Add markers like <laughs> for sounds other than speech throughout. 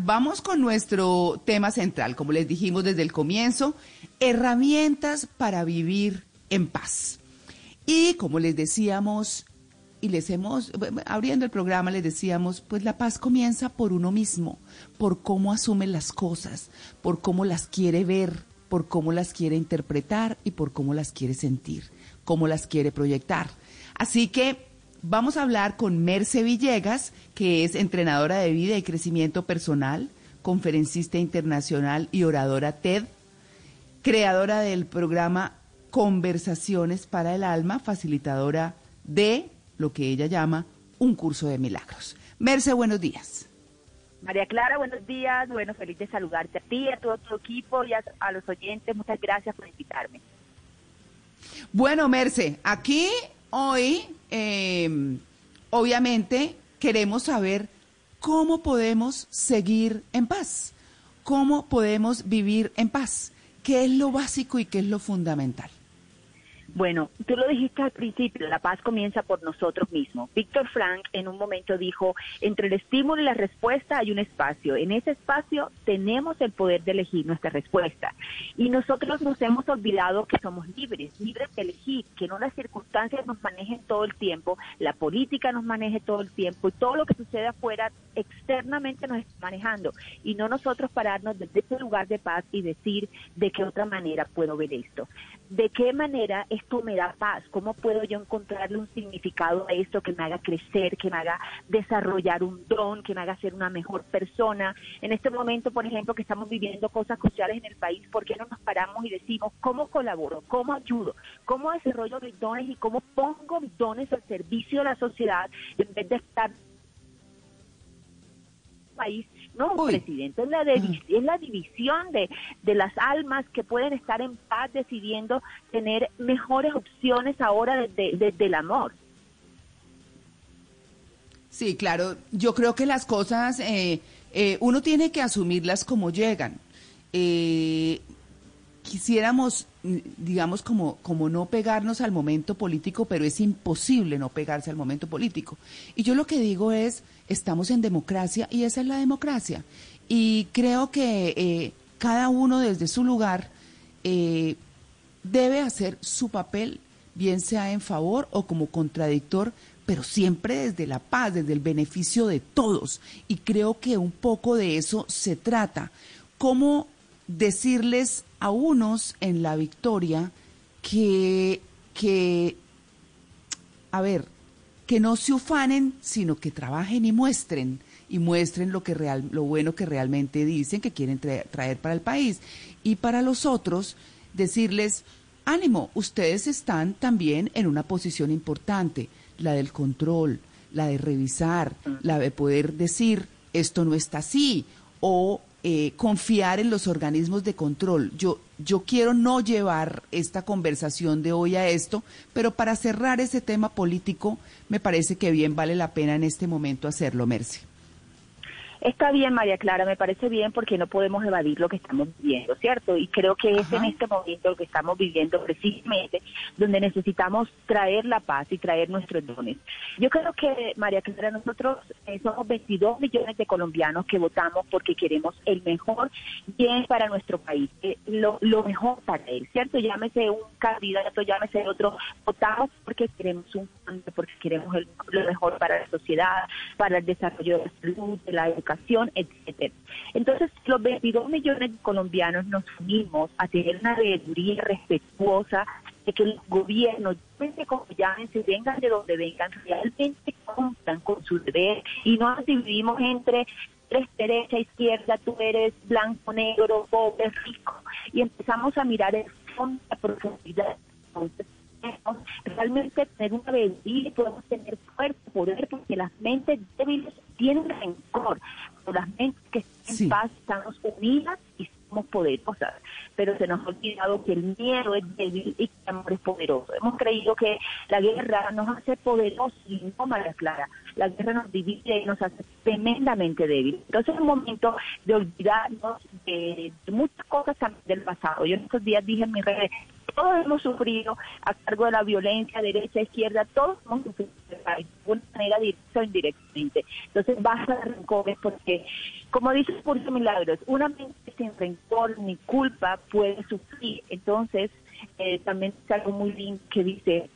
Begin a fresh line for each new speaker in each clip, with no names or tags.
Vamos con nuestro tema central, como les dijimos desde el comienzo, herramientas para vivir en paz. Y como les decíamos, y les hemos, abriendo el programa, les decíamos, pues la paz comienza por uno mismo, por cómo asume las cosas, por cómo las quiere ver, por cómo las quiere interpretar y por cómo las quiere sentir, cómo las quiere proyectar. Así que Vamos a hablar con Merce Villegas, que es entrenadora de vida y crecimiento personal, conferencista internacional y oradora TED, creadora del programa Conversaciones para el Alma, facilitadora de lo que ella llama un curso de milagros. Merce, buenos días.
María Clara, buenos días. Bueno, feliz de saludarte a ti, a todo tu equipo y a, los oyentes. Muchas gracias por invitarme.
Bueno, Merce, aquí hoy eh, obviamente queremos saber cómo podemos seguir en paz, cómo podemos vivir en paz, qué es lo básico y qué es lo fundamental.
Bueno, tú lo dijiste al principio, la paz comienza por nosotros mismos. Víctor Frank en un momento dijo, entre el estímulo y la respuesta hay un espacio. En ese espacio tenemos el poder de elegir nuestra respuesta. Y nosotros nos hemos olvidado que somos libres, libres de elegir, que no las circunstancias nos manejen todo el tiempo, la política nos maneje todo el tiempo y todo lo que sucede afuera externamente nos está manejando. Y no nosotros pararnos desde ese lugar de paz y decir de qué otra manera puedo ver esto. De qué manera esto me da paz, cómo puedo yo encontrarle un significado a esto que me haga crecer, que me haga desarrollar un don, que me haga ser una mejor persona. En este momento, por ejemplo, que estamos viviendo cosas cruciales en el país, ¿por qué no nos paramos y decimos cómo colaboro, cómo ayudo, cómo desarrollo mis dones y cómo pongo mis dones al servicio de la sociedad en vez de estar país no, presidente, es la, es la división de, de las almas que pueden estar en paz decidiendo tener mejores opciones ahora desde, desde el amor.
Sí, claro, yo creo que las cosas, eh, eh, uno tiene que asumirlas como llegan. Eh, quisiéramos, digamos, como, como no pegarnos al momento político, pero es imposible no pegarse al momento político. Y yo lo que digo es, estamos en democracia y esa es la democracia. Y creo que eh, cada uno desde su lugar eh, debe hacer su papel, bien sea en favor o como contradictor, pero siempre desde la paz, desde el beneficio de todos. Y creo que un poco de eso se trata. ¿Cómo decirles a unos en la victoria que, que, a ver, que no se ufanen, sino que trabajen y muestren, y muestren lo, que real, lo bueno que realmente dicen que quieren traer para el país. Y para los otros, decirles, ánimo, ustedes están también en una posición importante, la del control, la de revisar, la de poder decir, esto no está así, o eh, confiar en los organismos de control. Yo, yo quiero no llevar esta conversación de hoy a esto, pero para cerrar ese tema político, me parece que bien vale la pena en este momento hacerlo, Merce.
Está bien, María Clara, me parece bien porque no podemos evadir lo que estamos viviendo, ¿cierto? Y creo que es en este momento lo que estamos viviendo precisamente donde necesitamos traer la paz y traer nuestros dones. Yo creo que, María Clara, nosotros eh, somos 22 millones de colombianos que votamos porque queremos el mejor bien para nuestro país, eh, lo, mejor para él, ¿cierto? Llámese un candidato, llámese otro, votamos porque queremos un porque queremos lo mejor para la sociedad, para el desarrollo de la salud, de la educación etcétera. Entonces, los 22 millones de colombianos nos unimos a tener una veeduría respetuosa de que los gobiernos, como se vengan de donde vengan, realmente cumplan con su deber y no nos dividimos entre tres derecha, izquierda, tú eres blanco, negro, pobre, rico, y empezamos a mirar el fondo, la profundidad. Entonces, realmente tener una bebida y podemos tener fuerza, poder, porque las mentes débiles tienen rencor, pero las mentes que están en paz estamos unidas y somos poderosas, pero se nos ha olvidado que el miedo es débil y que el amor es poderoso. Hemos creído que la guerra nos hace poderosos y no María Clara. La guerra nos divide y nos hace tremendamente débil. Entonces es un momento de olvidarnos de, muchas cosas también del pasado. Yo en estos días dije en mis redes, todos hemos sufrido a cargo de la violencia, derecha, izquierda, todos hemos sufrido de alguna manera directa o indirectamente. Entonces basta de rencores porque, como dice el curso Milagros, una mente sin rencor ni culpa puede sufrir. Entonces, eh, también es algo muy lindo que dice,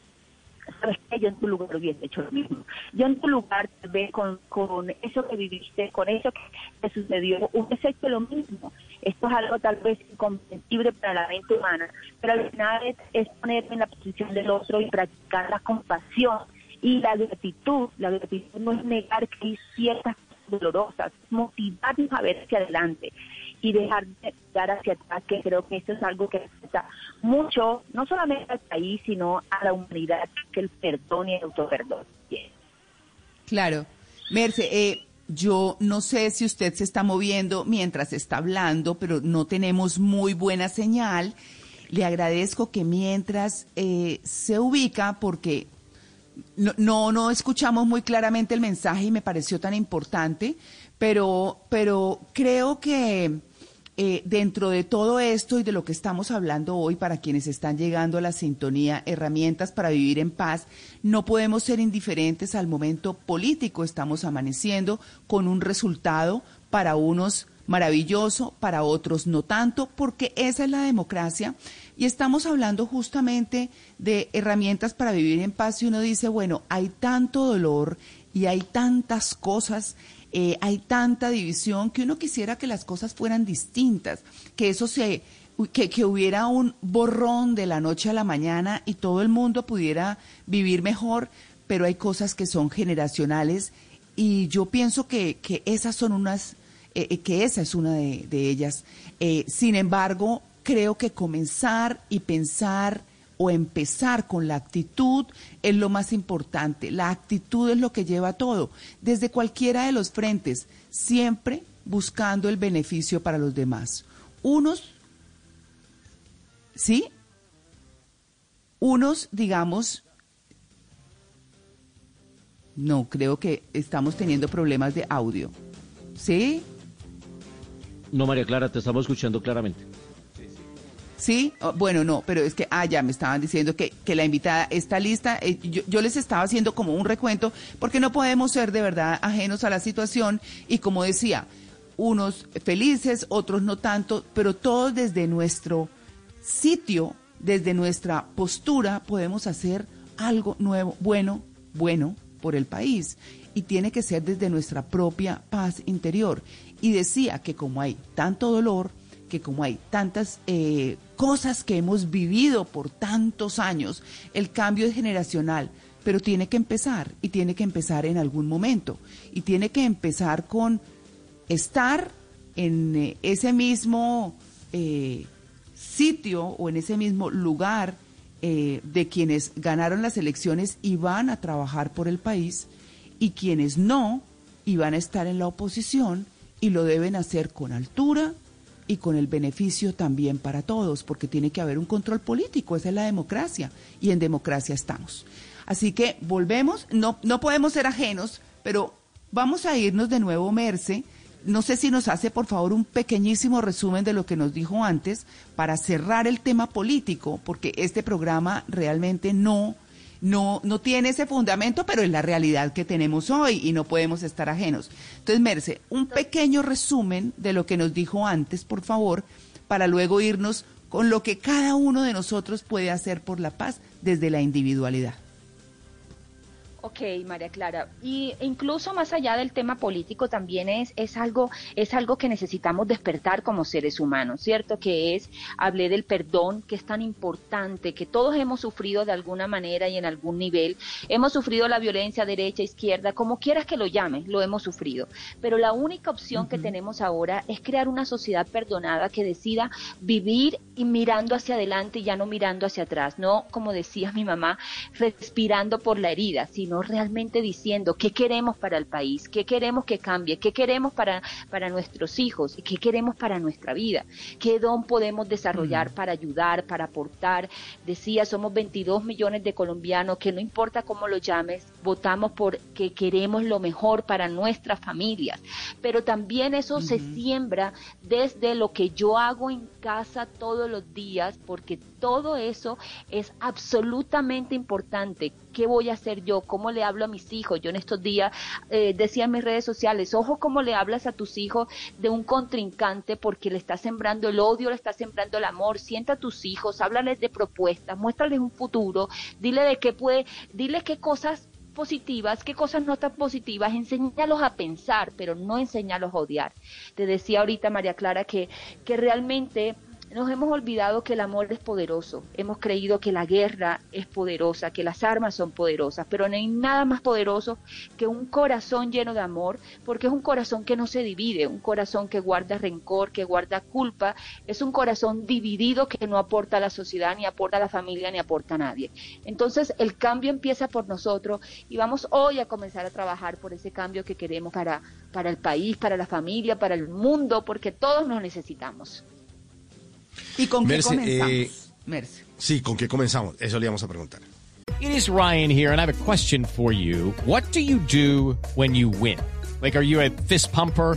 yo en tu lugar hubiese hecho lo mismo. Yo en tu lugar, tal vez con, con eso que viviste, con eso que te sucedió, hubiese hecho lo mismo. Esto es algo tal vez incomprensible para la mente humana, pero al final es, es ponerme en la posición del otro y practicar la compasión y la gratitud. La gratitud no es negar que hay ciertas dolorosas, motivarnos a ver hacia adelante y dejar de dar hacia atrás, que creo que esto es algo que afecta mucho, no solamente al país, sino a la humanidad, que el perdón y el autoperdón.
Claro. Merce, eh, yo no sé si usted se está moviendo mientras está hablando, pero no tenemos muy buena señal. Le agradezco que mientras eh, se ubica, porque no, no, no escuchamos muy claramente el mensaje y me pareció tan importante, pero, pero creo que eh, dentro de todo esto y de lo que estamos hablando hoy, para quienes están llegando a la sintonía, herramientas para vivir en paz, no podemos ser indiferentes al momento político. Estamos amaneciendo con un resultado para unos maravilloso, para otros no tanto, porque esa es la democracia. Y estamos hablando justamente de herramientas para vivir en paz y uno dice, bueno, hay tanto dolor y hay tantas cosas eh, hay tanta división que uno quisiera que las cosas fueran distintas, que eso se, que, que, hubiera un borrón de la noche a la mañana y todo el mundo pudiera vivir mejor, pero hay cosas que son generacionales y yo pienso que, que esas son unas, eh, eh, que esa es una de, de ellas. sin embargo, creo que comenzar y pensar o empezar con la actitud es lo más importante. La actitud es lo que lleva todo, desde cualquiera de los frentes, siempre buscando el beneficio para los demás. Unos, ¿sí? Unos, digamos, no, creo que estamos teniendo problemas de audio. ¿Sí?
No, María Clara, te estamos escuchando claramente.
Sí, oh, bueno, no, pero es que, ah, ya me estaban diciendo que, que la invitada está lista. Eh, yo, yo, les estaba haciendo como un recuento, porque no podemos ser de verdad ajenos a la situación. Y como decía, unos felices, otros no tanto, pero todos desde nuestro sitio, desde nuestra postura, podemos hacer algo nuevo, bueno, bueno por el país. Y tiene que ser desde nuestra propia paz interior. Y decía que como hay tanto dolor, que como hay tantas eh, cosas que hemos vivido por tantos años, el cambio es generacional, pero tiene que empezar y tiene que empezar en algún momento. Y tiene que empezar con estar en eh, ese mismo eh, sitio o en ese mismo lugar de quienes ganaron las elecciones y van a trabajar por el país y quienes no y van a estar en la oposición y lo deben hacer con altura, y con el beneficio también para todos, porque tiene que haber un control político, esa es la democracia, y en democracia estamos. Así que volvemos, no, no podemos ser ajenos, pero vamos a irnos de nuevo, Merce. No sé si nos hace, por favor, un pequeñísimo resumen de lo que nos dijo antes para cerrar el tema político, porque este programa realmente no no, no tiene ese fundamento, pero es la realidad que tenemos hoy y no podemos estar ajenos. Entonces, Merce, un pequeño resumen de lo que nos dijo antes, por favor, para luego irnos con lo que cada uno de nosotros puede hacer por la paz desde la individualidad.
Ok, María Clara. Y incluso más allá del tema político también es, es algo, es algo que necesitamos despertar como seres humanos, ¿cierto? Que es, hablé del perdón, que es tan importante, que todos hemos sufrido de alguna manera y en algún nivel. Hemos sufrido la violencia derecha, izquierda, como quieras que lo llames, lo hemos sufrido. Pero la única opción que tenemos ahora es crear una sociedad perdonada que decida vivir y mirando hacia adelante y ya no mirando hacia atrás, no como decía mi mamá, respirando por la herida, sino realmente diciendo qué queremos para el país, qué queremos que cambie, qué queremos para, para nuestros hijos, qué queremos para nuestra vida, qué don podemos desarrollar para ayudar, para aportar. Decía, somos 22 millones de colombianos que no importa cómo lo llames, votamos porque queremos lo mejor para nuestras familias, pero también eso se siembra desde lo que yo hago en casa todos los días, porque todo eso es absolutamente importante. ¿Qué voy a hacer yo? ¿Cómo le hablo a mis hijos? Yo en estos días eh, decía en mis redes sociales, ojo cómo le hablas a tus hijos de un contrincante porque le está sembrando el odio, le está sembrando el amor. Sienta a tus hijos, háblales de propuestas, muéstrales un futuro, dile de qué puede, dile qué cosas positivas, qué cosas no tan positivas, enséñalos a pensar, pero no enséñalos a odiar. Te decía ahorita María Clara que, que realmente nos hemos olvidado que el amor es poderoso, hemos creído que la guerra es poderosa, que las armas son poderosas, pero no hay nada más poderoso que un corazón lleno de amor, porque es un corazón que no se divide, un corazón que guarda rencor, que guarda culpa, es un corazón dividido que no aporta a la sociedad, ni aporta a la familia, ni aporta a nadie. Entonces el cambio empieza por nosotros y vamos hoy a comenzar a trabajar por ese cambio que queremos para, para el país, para la familia, para el mundo, porque todos nos necesitamos.
¿Y con
Merce,
qué comenzamos?
eh,
Merce.
Sí, ¿con qué comenzamos? Eso le íbamos a preguntar.
It is Ryan here, and I have a question for you. What do you do when you win? Like, are you a fist pumper?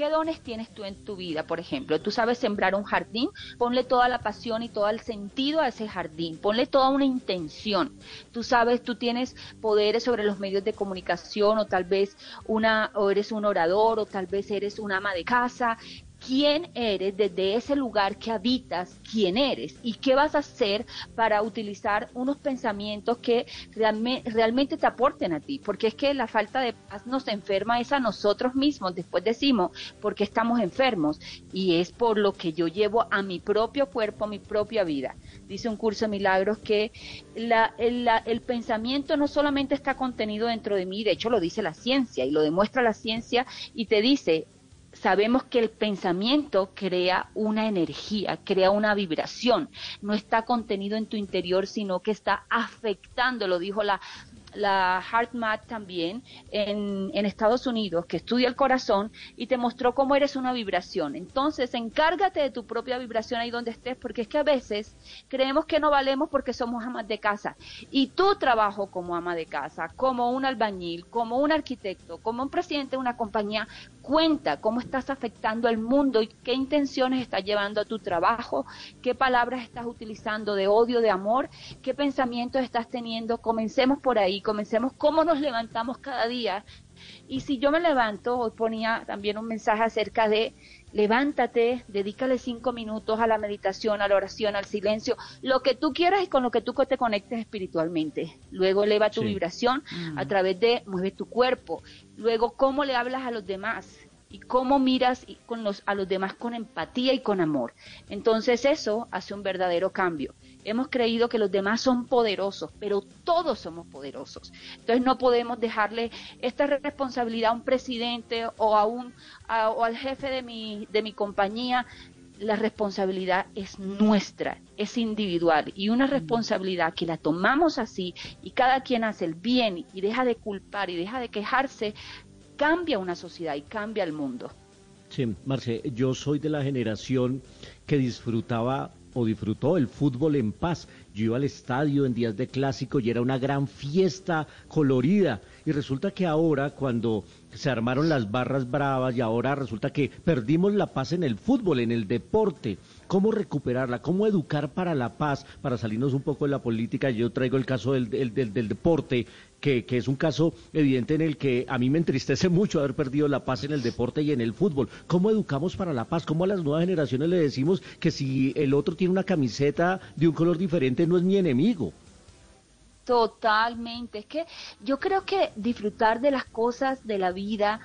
qué dones tienes tú en tu vida, por ejemplo. Tú sabes sembrar un jardín, ponle toda la pasión y todo el sentido a ese jardín, ponle toda una intención. Tú sabes, tú tienes poderes sobre los medios de comunicación o tal vez una o eres un orador o tal vez eres una ama de casa. Quién eres desde ese lugar que habitas, quién eres y qué vas a hacer para utilizar unos pensamientos que realme- realmente te aporten a ti, porque es que la falta de paz nos enferma es a nosotros mismos, después decimos, porque estamos enfermos y es por lo que yo llevo a mi propio cuerpo, a mi propia vida. Dice un curso de milagros que el pensamiento no solamente está contenido dentro de mí, de hecho lo dice la ciencia y lo demuestra la ciencia y te dice, sabemos que el pensamiento crea una energía, crea una vibración, no está contenido en tu interior, sino que está afectando, lo dijo la, la HeartMath también en, en Estados Unidos, que estudia el corazón y te mostró cómo eres una vibración. Entonces, encárgate de tu propia vibración ahí donde estés, porque es que a veces creemos que no valemos porque somos amas de casa. Y tu trabajo como ama de casa, como un albañil, como un arquitecto, como un presidente de una compañía, cuenta cómo estás afectando al mundo y qué intenciones estás llevando a tu trabajo, qué palabras estás utilizando de odio, de amor, qué pensamientos estás teniendo. Comencemos por ahí, comencemos cómo nos levantamos cada día. Y si yo me levanto, hoy ponía también un mensaje acerca de levántate, dedícale cinco minutos a la meditación, a la oración, al silencio, lo que tú quieras y con lo que tú te conectes espiritualmente. Luego eleva tu
Sí.
vibración a través de mueve tu cuerpo. Luego cómo le hablas a los demás y cómo miras y con los, a los demás con empatía y con amor. Entonces eso hace un verdadero cambio. Hemos creído que los demás son poderosos, pero todos somos poderosos. Entonces no podemos dejarle esta responsabilidad a un presidente o a un a- o al jefe de mi de mi compañía. La responsabilidad es nuestra, es individual y una responsabilidad que la tomamos así y cada quien hace el bien y deja de culpar y deja de quejarse, cambia una sociedad y cambia el mundo.
Sí, Marce, yo soy de la generación que disfrutaba o disfrutó el fútbol en paz yo iba al estadio en días de clásico y era una gran fiesta colorida. Y resulta que ahora, cuando se armaron las barras bravas y ahora resulta que perdimos la paz en el fútbol, en el deporte, ¿cómo recuperarla? ¿Cómo educar para la paz? Para salirnos un poco de la política, yo traigo el caso del, del, del, del deporte, que, que, es un caso evidente en el que a mí me entristece mucho haber perdido la paz en el deporte y en el fútbol. ¿Cómo educamos para la paz? ¿Cómo a las nuevas generaciones le decimos que si el otro tiene una camiseta de un color diferente no es mi enemigo?
Totalmente. Es que yo creo que disfrutar de las cosas de la vida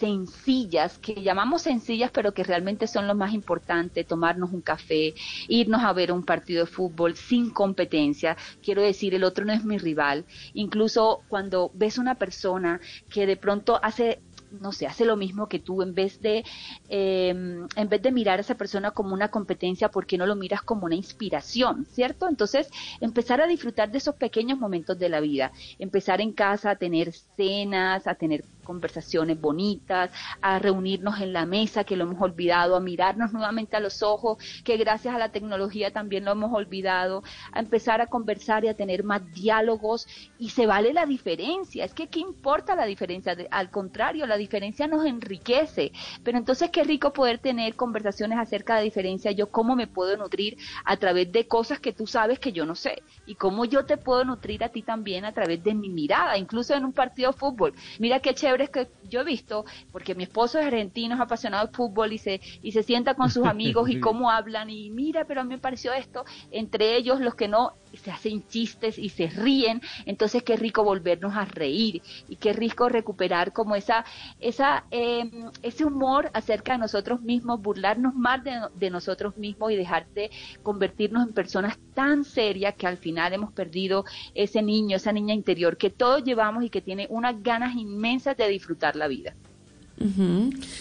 sencillas, que llamamos sencillas, pero que realmente son lo más importante, tomarnos un café, irnos a ver un partido de fútbol sin competencia, quiero decir, el otro no es mi rival, incluso cuando ves una persona que de pronto hace no sé, hace lo mismo que tú, en vez de, eh, en vez de mirar a esa persona como una competencia, ¿por qué no lo miras como una inspiración, cierto? Entonces, empezar a disfrutar de esos pequeños momentos de la vida, empezar en casa a tener cenas, a tener conversaciones bonitas, a reunirnos en la mesa que lo hemos olvidado, a mirarnos nuevamente a los ojos, que gracias a la tecnología también lo hemos olvidado, a empezar a conversar y a tener más diálogos. Y se vale la diferencia, es que ¿qué importa la diferencia? Al contrario, la diferencia nos enriquece, pero entonces qué rico poder tener conversaciones acerca de diferencia, yo cómo me puedo nutrir a través de cosas que tú sabes que yo no sé y cómo yo te puedo nutrir a ti también a través de mi mirada, incluso en un partido de fútbol. Mira qué chévere que yo he visto, porque mi esposo es argentino, es apasionado de fútbol y se, y se sienta con sus amigos y <laughs> cómo hablan y mira, pero a mí me pareció esto, entre ellos los que no se hacen chistes y se ríen, entonces qué rico volvernos a reír y qué rico recuperar como esa, esa, eh, ese humor acerca de nosotros mismos, burlarnos más de, nosotros mismos y dejar de convertirnos en personas tan serias que al final hemos perdido ese niño, esa niña interior que todos llevamos y que tiene unas ganas inmensas de disfrutar la vida.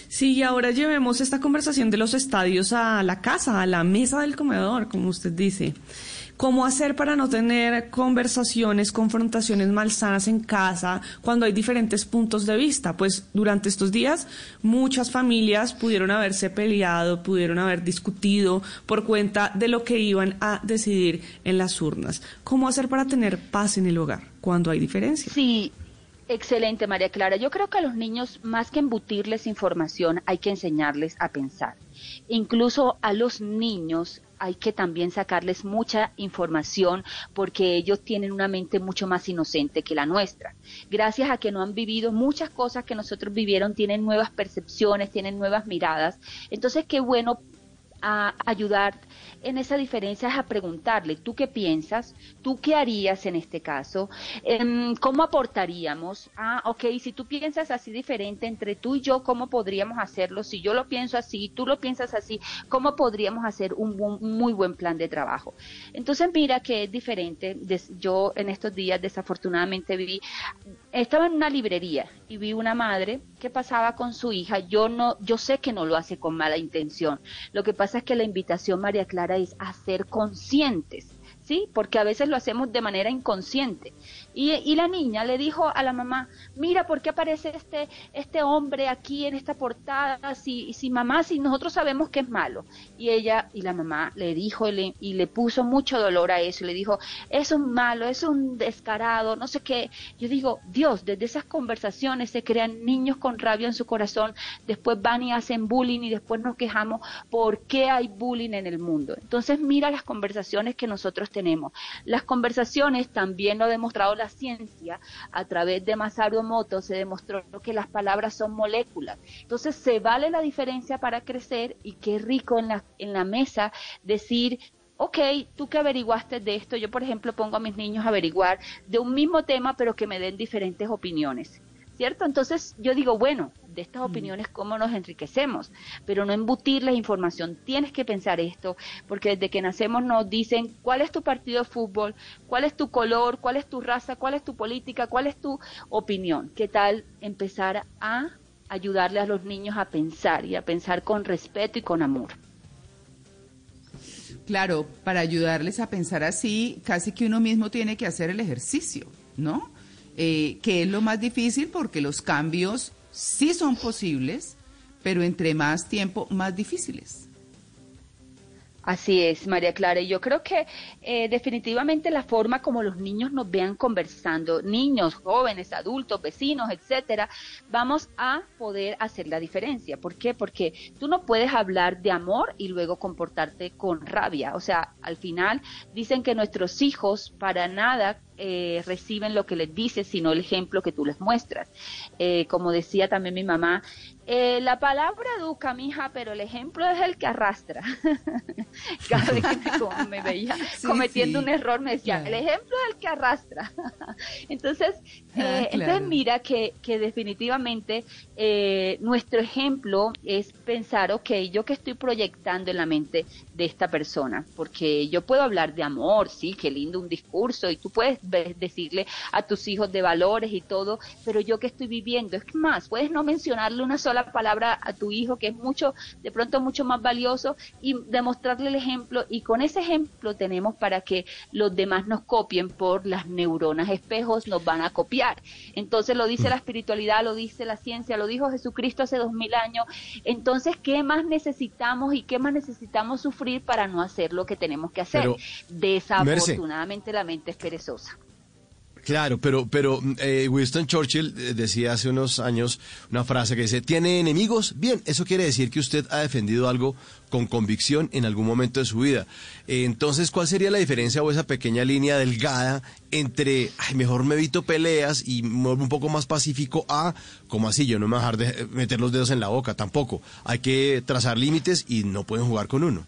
Sí, y ahora llevemos esta conversación de los estadios a la casa, a la mesa del comedor, como usted dice. ¿Cómo hacer para no tener conversaciones, confrontaciones malsanas en casa cuando hay diferentes puntos de vista? Pues durante estos días muchas familias pudieron haberse peleado, pudieron haber discutido por cuenta de lo que iban a decidir en las urnas. ¿Cómo hacer para tener paz en el hogar cuando hay diferencias?
Sí, Excelente, María Clara. Yo creo que a los niños, más que embutirles información, hay que enseñarles a pensar. Incluso a los niños hay que también sacarles mucha información porque ellos tienen una mente mucho más inocente que la nuestra. Gracias a que no han vivido muchas cosas que nosotros vivieron, tienen nuevas percepciones, tienen nuevas miradas. Entonces, qué bueno a ayudar en esa diferencia es a preguntarle, ¿tú qué piensas? ¿Tú qué harías en este caso? Em, ¿Cómo aportaríamos? Ah, ok, si tú piensas así diferente entre tú y yo, ¿cómo podríamos hacerlo? Si yo lo pienso así, tú lo piensas así, ¿cómo podríamos hacer un, muy buen plan de trabajo? Entonces, mira que es diferente. Yo en estos días desafortunadamente vi, estaba en una librería y vi una madre que pasaba con su hija. Yo no, yo sé que no lo hace con mala intención. Lo que pasa es que la invitación, María Clara, es a ser conscientes, ¿sí? Porque a veces lo hacemos de manera inconsciente. Y, y, la niña le dijo a la mamá, mira, ¿por qué aparece este, este hombre aquí en esta portada? Si, si mamá, si nosotros sabemos que es malo. Y ella, y la mamá le dijo y le, y le puso mucho dolor a eso, le dijo, es un malo, es un descarado, no sé qué. Yo digo, Dios, desde esas conversaciones se crean niños con rabia en su corazón, después van y hacen bullying y después nos quejamos por qué hay bullying en el mundo. Entonces mira las conversaciones que nosotros tenemos. Las conversaciones también lo ha demostrado la ciencia, a través de Masaru Emoto se demostró que las palabras son moléculas. Entonces se vale la diferencia para crecer y qué rico en la, en la mesa decir, ok, tú que averiguaste de esto, yo por ejemplo pongo a mis niños a averiguar de un mismo tema, pero que me den diferentes opiniones. ¿Cierto? Entonces yo digo, bueno, de estas opiniones cómo nos enriquecemos, pero no embutirles información. Tienes que pensar esto, porque desde que nacemos nos dicen cuál es tu partido de fútbol, cuál es tu color, cuál es tu raza, cuál es tu política, cuál es tu opinión. ¿Qué tal empezar a ayudarle a los niños a pensar y a pensar con respeto y con amor?
Claro, para ayudarles a pensar así, casi que uno mismo tiene que hacer el ejercicio, ¿no? Eh, que es lo más difícil porque los cambios sí son posibles, pero entre más tiempo, más difíciles.
Así es, María Clara. Y yo creo que eh, definitivamente la forma como los niños nos vean conversando, niños, jóvenes, adultos, vecinos, etcétera, vamos a poder hacer la diferencia. ¿Por qué? Porque tú no puedes hablar de amor y luego comportarte con rabia. O sea, al final dicen que nuestros hijos para nada eh, reciben lo que les dices, sino el ejemplo que tú les muestras. Eh, como decía también mi mamá, eh, la palabra educa, mija, pero el ejemplo es el que arrastra. <laughs> Cada vez que me, veía <laughs> cometiendo un error, me decía, el ejemplo es el que arrastra. <laughs> entonces, ah, entonces mira que, que definitivamente nuestro ejemplo es pensar, ok, yo que estoy proyectando en la mente de esta persona, porque yo puedo hablar de amor, sí, qué lindo un discurso, y tú puedes decirle a tus hijos de valores y todo, pero yo que estoy viviendo, es más, puedes no mencionarle una sola palabra a tu hijo que es mucho, de pronto mucho más valioso y demostrarle el ejemplo y con ese ejemplo tenemos para que los demás nos copien por las neuronas espejos, nos van a copiar. Entonces lo dice la espiritualidad, lo dice la ciencia, lo dijo Jesucristo hace dos mil años. Entonces, ¿qué más necesitamos y qué más necesitamos sufrir para no hacer lo que tenemos que hacer? Desafortunadamente la mente es perezosa.
Claro, pero, pero eh, Winston Churchill eh, decía hace unos años una frase que dice, ¿tiene enemigos? Bien, eso quiere decir que usted ha defendido algo con convicción en algún momento de su vida. Eh, entonces, ¿cuál sería la diferencia o esa pequeña línea delgada entre, mejor me evito peleas y un poco más pacífico a, como así, yo no me voy a dejar de meter los dedos en la boca tampoco? Hay que trazar límites y no pueden jugar con uno.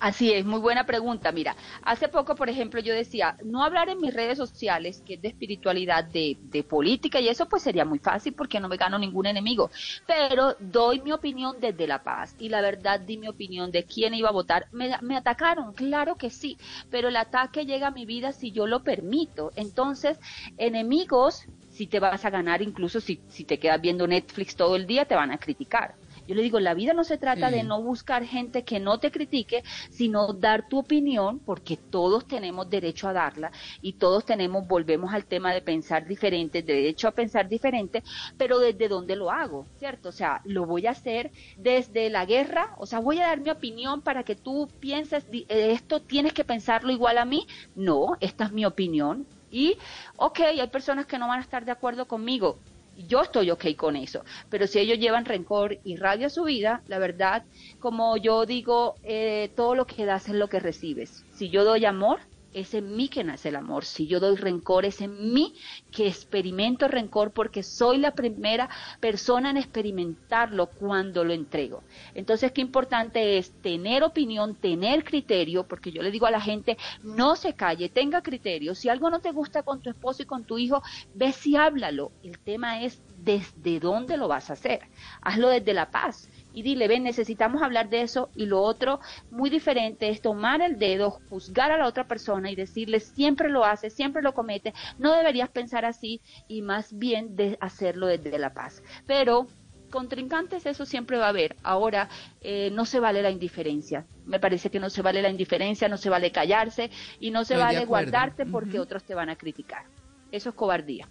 Así es, muy buena pregunta. Mira, hace poco, por ejemplo, yo decía, no hablar en mis redes sociales, que es de espiritualidad, de, de, política y eso, pues sería muy fácil porque no me gano ningún enemigo. Pero doy mi opinión desde la paz y la verdad di mi opinión de quién iba a votar. Me, me atacaron, claro que sí, pero el ataque llega a mi vida si yo lo permito. Entonces, enemigos, si te vas a ganar, incluso si, si te quedas viendo Netflix todo el día, te van a criticar yo le digo, la vida no se trata de no buscar gente que no te critique, sino dar tu opinión, porque todos tenemos derecho a darla y todos tenemos, volvemos al tema de pensar diferente, derecho a pensar diferente, pero desde dónde lo hago, ¿cierto? O sea, lo voy a hacer desde la guerra, o sea, voy a dar mi opinión para que tú pienses, eh, esto tienes que pensarlo igual a mí. No, esta es mi opinión, y, ok, hay personas que no van a estar de acuerdo conmigo yo estoy ok con eso. Pero si ellos llevan rencor y rabia a su vida, la verdad, como yo digo, eh, todo lo que das es lo que recibes. Si yo doy amor, es en mí que nace el amor. Si yo doy rencor, es en mí que experimento rencor porque soy la primera persona en experimentarlo cuando lo entrego. Entonces, qué importante es tener opinión, tener criterio, porque yo le digo a la gente, no se calle, tenga criterio. Si algo no te gusta con tu esposo y con tu hijo, ve si háblalo. El tema es desde dónde lo vas a hacer. Hazlo desde la paz y dile, ven, necesitamos hablar de eso y lo otro muy diferente es tomar el dedo, juzgar a la otra persona y decirle, siempre lo hace, siempre lo comete, no deberías pensar así y más bien de hacerlo desde la paz. Pero contrincantes eso siempre va a haber. Ahora eh, no se vale la indiferencia. Me parece que no se vale la indiferencia, no se vale callarse y no se vale guardarte porque otros te van a criticar. Eso es cobardía.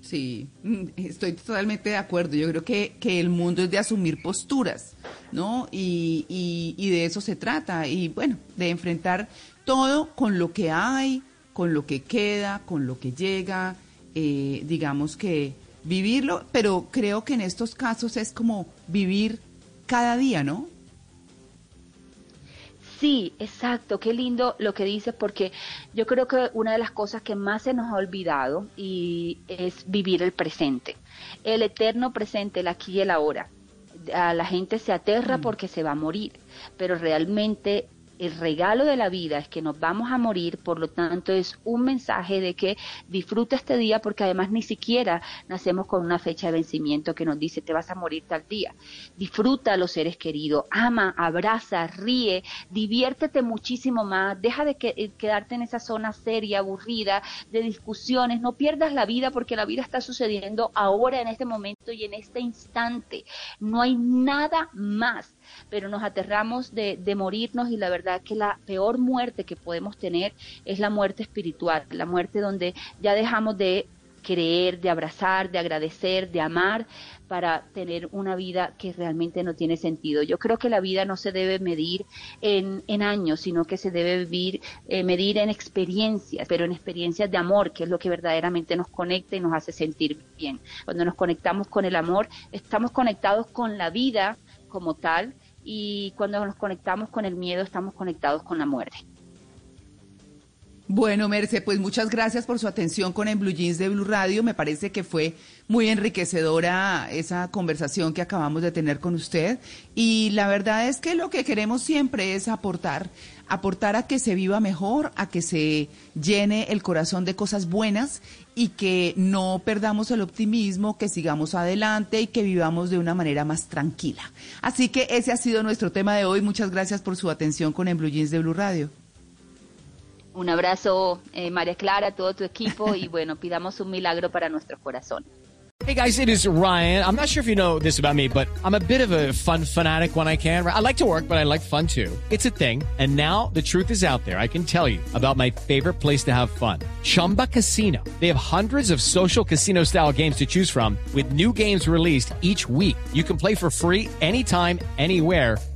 Sí, mm, estoy totalmente de acuerdo. Yo creo que, que el mundo es de asumir posturas, ¿no? Y, y, de eso se trata. Y bueno, de enfrentar todo con lo que hay, con lo que queda, con lo que llega, eh, digamos que vivirlo, pero creo que en estos casos es como vivir cada día, ¿no?
Sí, exacto, qué lindo lo que dices porque yo creo que una de las cosas que más se nos ha olvidado y es vivir el presente, el eterno presente, el aquí y el ahora. A la gente se aterra mm. porque se va a morir, pero realmente el regalo de la vida es que nos vamos a morir, por lo tanto es un mensaje de que disfruta este día porque además ni siquiera nacemos con una fecha de vencimiento que nos dice te vas a morir tal día. Disfruta los seres queridos, ama, abraza, ríe, diviértete muchísimo más, deja de eh, quedarte en esa zona seria, aburrida, de discusiones, no pierdas la vida porque la vida está sucediendo ahora en este momento y en este instante. No hay nada más pero nos aterramos de, de morirnos y la verdad que la peor muerte que podemos tener es la muerte espiritual, la muerte donde ya dejamos de creer, de abrazar, de agradecer, de amar, para tener una vida que realmente no tiene sentido. Yo creo que la vida no se debe medir en, en años, sino que se debe vivir, eh, medir en experiencias, pero en experiencias de amor, que es lo que verdaderamente nos conecta y nos hace sentir bien. Cuando nos conectamos con el amor, estamos conectados con la vida como tal y cuando nos conectamos con el miedo, estamos conectados con la muerte.
Bueno, Merce, pues muchas gracias por su atención con el Blue Jeans de Blue Radio. Me parece que fue muy enriquecedora esa conversación que acabamos de tener con usted. Y la verdad es que lo que queremos siempre es aportar, aportar a que se viva mejor, a que se llene el corazón de cosas buenas y que no perdamos el optimismo, que sigamos adelante y que vivamos de una manera más tranquila. Así que ese ha sido nuestro tema de hoy. Muchas gracias por su atención con el Blue Jeans de Blue Radio.
Un abrazo, eh, María Clara, todo tu equipo y <laughs> bueno, pidamos un milagro para nuestros corazones.
Hey guys, it is Ryan. I'm not sure if you know this about me, but I'm a bit of a fun fanatic when I can. I like to work, but I like fun too. It's a thing. And now the truth is out there. I can tell you about my favorite place to have fun. Chumba Casino. They have hundreds of social casino style games to choose from with new games released each week. You can play for free anytime, anywhere